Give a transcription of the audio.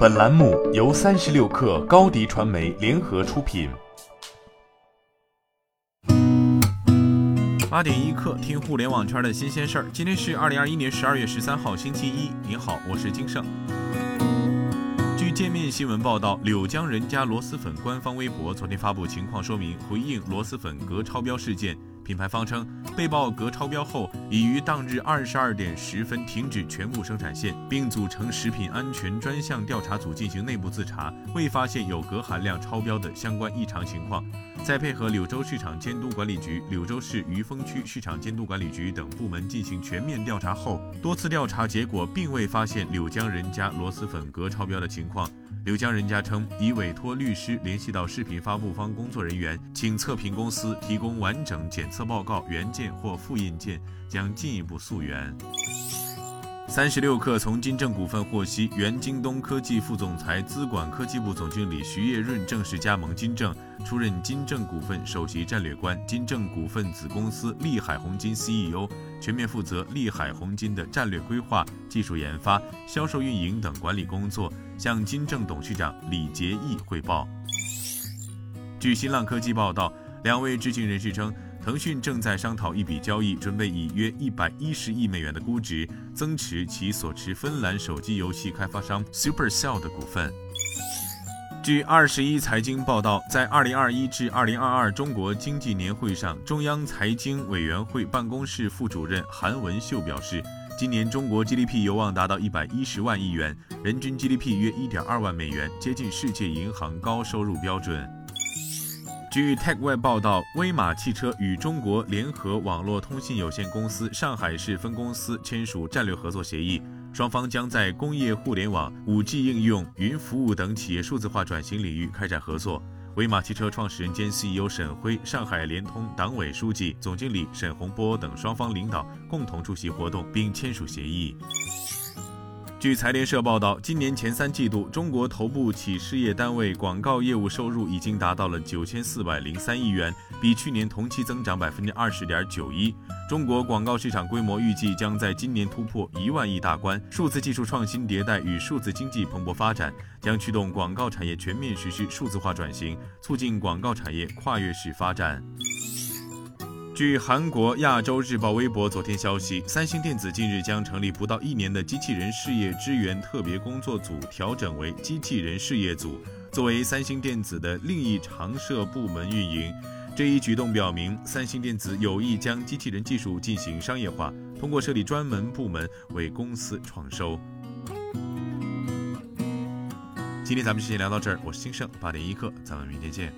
本栏目由三十六氪高低传媒联合出品。八点一刻，听互联网圈的新鲜事儿。今天是二零二一年十二月十三号，星期一。您好，我是金盛。据界面新闻报道，柳江人家螺蛳粉官方微博昨天发布情况说明，回应螺蛳粉镉超标事件。品牌方称，被曝镉超标后，已于当日二十二点十分停止全部生产线，并组成食品安全专项调查组进行内部自查，未发现有镉含量超标的相关异常情况。在配合柳州市场监督管理局、柳州市余丰区市场监督管理局等部门进行全面调查后，多次调查结果并未发现柳江人家螺蛳粉镉超标的情况。刘江人家称，已委托律师联系到视频发布方工作人员，请测评公司提供完整检测报告原件或复印件，将进一步溯源。三十六氪从金正股份获悉，原京东科技副总裁、资管科技部总经理徐业润正式加盟金正，出任金正股份首席战略官、金正股份子公司利海宏金 CEO，全面负责利海宏金的战略规划、技术研发、销售运营等管理工作，向金正董事长李杰义汇报。据新浪科技报道，两位知情人士称。腾讯正在商讨一笔交易，准备以约一百一十亿美元的估值增持其所持芬兰手机游戏开发商 Supercell 的股份。据二十一财经报道，在二零二一至二零二二中国经济年会上，中央财经委员会办公室副主任韩文秀表示，今年中国 GDP 有望达到一百一十万亿元，人均 GDP 约一点二万美元，接近世界银行高收入标准。据 TechWeb 报道，威马汽车与中国联合网络通信有限公司上海市分公司签署战略合作协议，双方将在工业互联网、5G 应用、云服务等企业数字化转型领域开展合作。威马汽车创始人兼 CEO 沈辉、上海联通党委书记、总经理沈洪波等双方领导共同出席活动并签署协议。据财联社报道，今年前三季度，中国头部企事业单位广告业务收入已经达到了九千四百零三亿元，比去年同期增长百分之二十点九一。中国广告市场规模预计将在今年突破一万亿大关。数字技术创新迭代与数字经济蓬勃发展，将驱动广告产业全面实施数字化转型，促进广告产业跨越式发展。据韩国亚洲日报微博昨天消息，三星电子近日将成立不到一年的机器人事业支援特别工作组调整为机器人事业组，作为三星电子的另一常设部门运营。这一举动表明，三星电子有意将机器人技术进行商业化，通过设立专门部门为公司创收。今天咱们就先聊到这儿，我是金盛八点一刻，咱们明天见。